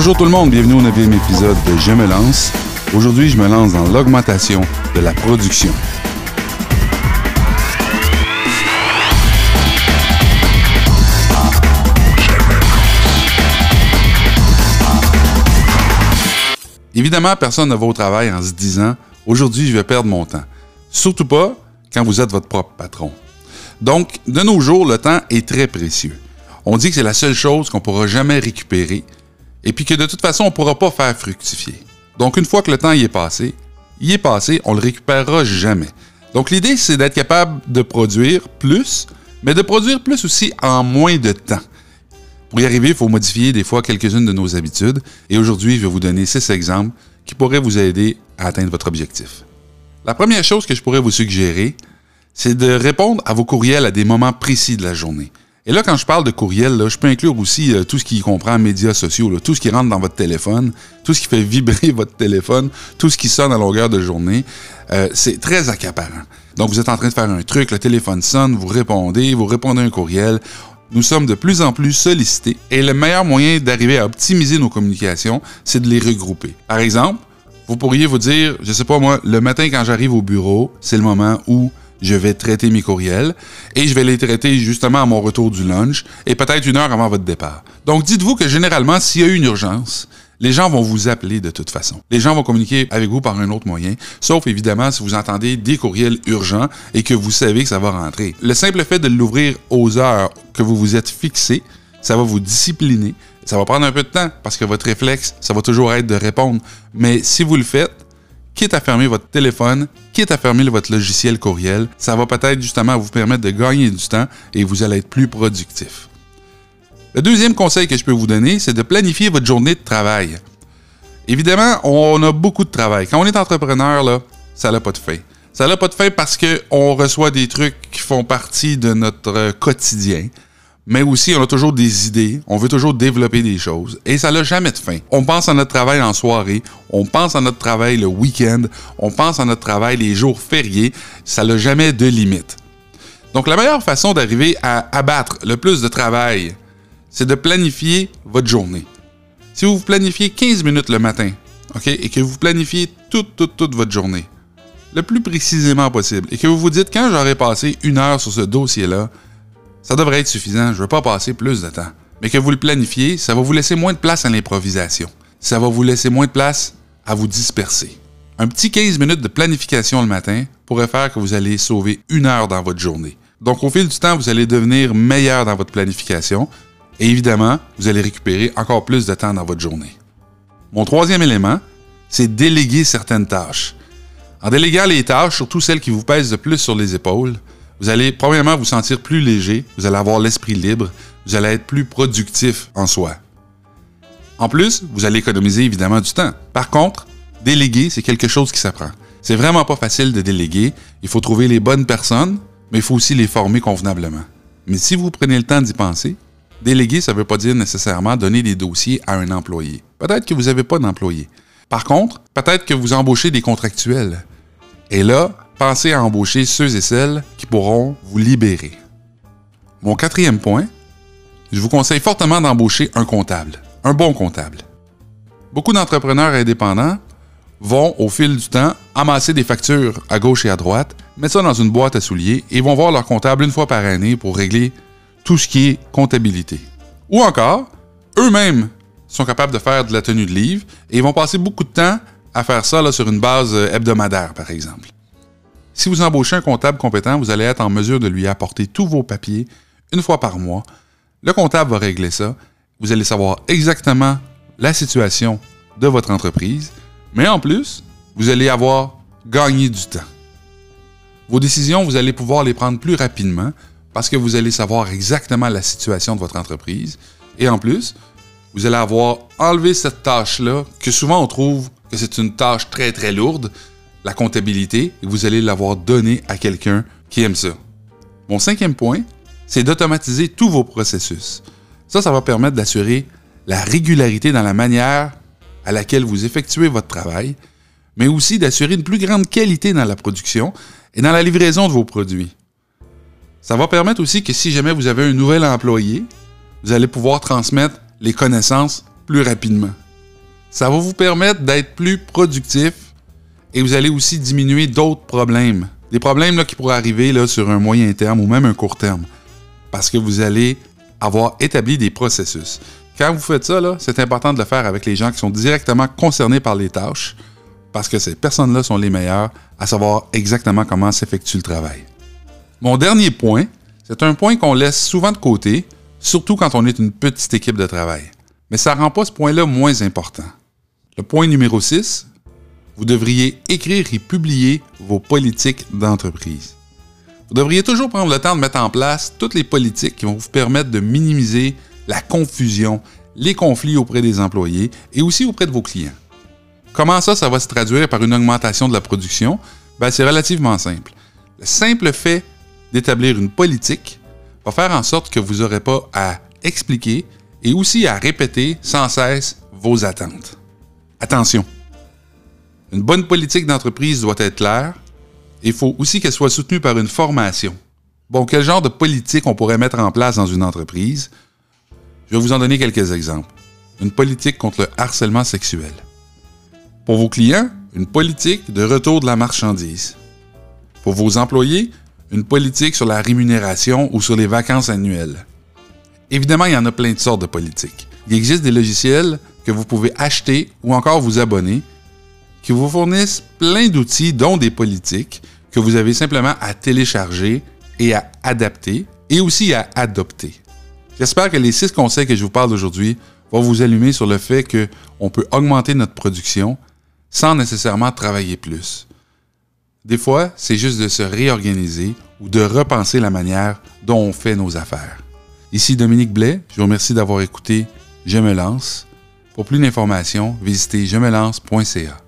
Bonjour tout le monde, bienvenue au 9 épisode de Je me lance. Aujourd'hui, je me lance dans l'augmentation de la production. Évidemment, personne ne va au travail en se disant aujourd'hui, je vais perdre mon temps. Surtout pas quand vous êtes votre propre patron. Donc, de nos jours, le temps est très précieux. On dit que c'est la seule chose qu'on pourra jamais récupérer et puis que de toute façon, on ne pourra pas faire fructifier. Donc, une fois que le temps y est passé, il est passé, on le récupérera jamais. Donc, l'idée, c'est d'être capable de produire plus, mais de produire plus aussi en moins de temps. Pour y arriver, il faut modifier des fois quelques-unes de nos habitudes. Et aujourd'hui, je vais vous donner six exemples qui pourraient vous aider à atteindre votre objectif. La première chose que je pourrais vous suggérer, c'est de répondre à vos courriels à des moments précis de la journée. Et là, quand je parle de courriel, je peux inclure aussi euh, tout ce qui comprend médias sociaux, tout ce qui rentre dans votre téléphone, tout ce qui fait vibrer votre téléphone, tout ce qui sonne à longueur de journée. Euh, c'est très accaparant. Donc, vous êtes en train de faire un truc, le téléphone sonne, vous répondez, vous répondez à un courriel. Nous sommes de plus en plus sollicités et le meilleur moyen d'arriver à optimiser nos communications, c'est de les regrouper. Par exemple, vous pourriez vous dire, je sais pas moi, le matin quand j'arrive au bureau, c'est le moment où je vais traiter mes courriels et je vais les traiter justement à mon retour du lunch et peut-être une heure avant votre départ. Donc dites-vous que généralement, s'il y a une urgence, les gens vont vous appeler de toute façon. Les gens vont communiquer avec vous par un autre moyen, sauf évidemment si vous entendez des courriels urgents et que vous savez que ça va rentrer. Le simple fait de l'ouvrir aux heures que vous vous êtes fixé, ça va vous discipliner. Ça va prendre un peu de temps parce que votre réflexe, ça va toujours être de répondre. Mais si vous le faites, quitte à fermer votre téléphone, quitte à fermer votre logiciel courriel, ça va peut-être justement vous permettre de gagner du temps et vous allez être plus productif. Le deuxième conseil que je peux vous donner, c'est de planifier votre journée de travail. Évidemment, on a beaucoup de travail. Quand on est entrepreneur, ça n'a pas de fin. Ça n'a pas de fin parce qu'on reçoit des trucs qui font partie de notre quotidien mais aussi on a toujours des idées, on veut toujours développer des choses et ça n'a jamais de fin. On pense à notre travail en soirée, on pense à notre travail le week-end, on pense à notre travail les jours fériés, ça n'a jamais de limite. Donc la meilleure façon d'arriver à abattre le plus de travail, c'est de planifier votre journée. Si vous planifiez 15 minutes le matin, OK, et que vous planifiez toute, toute, toute votre journée, le plus précisément possible, et que vous vous dites quand j'aurai passé une heure sur ce dossier-là, ça devrait être suffisant, je ne veux pas passer plus de temps. Mais que vous le planifiez, ça va vous laisser moins de place à l'improvisation. Ça va vous laisser moins de place à vous disperser. Un petit 15 minutes de planification le matin pourrait faire que vous allez sauver une heure dans votre journée. Donc au fil du temps, vous allez devenir meilleur dans votre planification et évidemment, vous allez récupérer encore plus de temps dans votre journée. Mon troisième élément, c'est déléguer certaines tâches. En déléguant les tâches, surtout celles qui vous pèsent de plus sur les épaules, vous allez premièrement vous sentir plus léger, vous allez avoir l'esprit libre, vous allez être plus productif en soi. En plus, vous allez économiser évidemment du temps. Par contre, déléguer, c'est quelque chose qui s'apprend. C'est vraiment pas facile de déléguer. Il faut trouver les bonnes personnes, mais il faut aussi les former convenablement. Mais si vous prenez le temps d'y penser, déléguer, ça ne veut pas dire nécessairement donner des dossiers à un employé. Peut-être que vous n'avez pas d'employé. Par contre, peut-être que vous embauchez des contractuels. Et là, pensez à embaucher ceux et celles pourront vous libérer. Mon quatrième point, je vous conseille fortement d'embaucher un comptable, un bon comptable. Beaucoup d'entrepreneurs indépendants vont, au fil du temps, amasser des factures à gauche et à droite, mettre ça dans une boîte à souliers et vont voir leur comptable une fois par année pour régler tout ce qui est comptabilité. Ou encore, eux-mêmes sont capables de faire de la tenue de livre et vont passer beaucoup de temps à faire ça sur une base hebdomadaire, par exemple. Si vous embauchez un comptable compétent, vous allez être en mesure de lui apporter tous vos papiers une fois par mois. Le comptable va régler ça. Vous allez savoir exactement la situation de votre entreprise, mais en plus, vous allez avoir gagné du temps. Vos décisions, vous allez pouvoir les prendre plus rapidement parce que vous allez savoir exactement la situation de votre entreprise. Et en plus, vous allez avoir enlevé cette tâche-là, que souvent on trouve que c'est une tâche très très lourde, la comptabilité et vous allez l'avoir donné à quelqu'un qui aime ça. Mon cinquième point, c'est d'automatiser tous vos processus. Ça, ça va permettre d'assurer la régularité dans la manière à laquelle vous effectuez votre travail, mais aussi d'assurer une plus grande qualité dans la production et dans la livraison de vos produits. Ça va permettre aussi que si jamais vous avez un nouvel employé, vous allez pouvoir transmettre les connaissances plus rapidement. Ça va vous permettre d'être plus productif et vous allez aussi diminuer d'autres problèmes. Des problèmes qui pourraient arriver sur un moyen terme ou même un court terme. Parce que vous allez avoir établi des processus. Quand vous faites ça, c'est important de le faire avec les gens qui sont directement concernés par les tâches, parce que ces personnes-là sont les meilleures à savoir exactement comment s'effectue le travail. Mon dernier point, c'est un point qu'on laisse souvent de côté, surtout quand on est une petite équipe de travail. Mais ça ne rend pas ce point-là moins important. Le point numéro 6, vous devriez écrire et publier vos politiques d'entreprise. Vous devriez toujours prendre le temps de mettre en place toutes les politiques qui vont vous permettre de minimiser la confusion, les conflits auprès des employés et aussi auprès de vos clients. Comment ça, ça va se traduire par une augmentation de la production? Ben, c'est relativement simple. Le simple fait d'établir une politique va faire en sorte que vous n'aurez pas à expliquer et aussi à répéter sans cesse vos attentes. Attention, une bonne politique d'entreprise doit être claire il faut aussi qu'elle soit soutenue par une formation. Bon, quel genre de politique on pourrait mettre en place dans une entreprise? Je vais vous en donner quelques exemples. Une politique contre le harcèlement sexuel. Pour vos clients, une politique de retour de la marchandise. Pour vos employés, une politique sur la rémunération ou sur les vacances annuelles. Évidemment, il y en a plein de sortes de politiques. Il existe des logiciels que vous pouvez acheter ou encore vous abonner qui vous fournissent plein d'outils, dont des politiques, que vous avez simplement à télécharger et à adapter et aussi à adopter. J'espère que les six conseils que je vous parle aujourd'hui vont vous allumer sur le fait qu'on peut augmenter notre production sans nécessairement travailler plus. Des fois, c'est juste de se réorganiser ou de repenser la manière dont on fait nos affaires. Ici Dominique Blais, je vous remercie d'avoir écouté Je me lance pour plus d'informations, visitez je me lance.ca.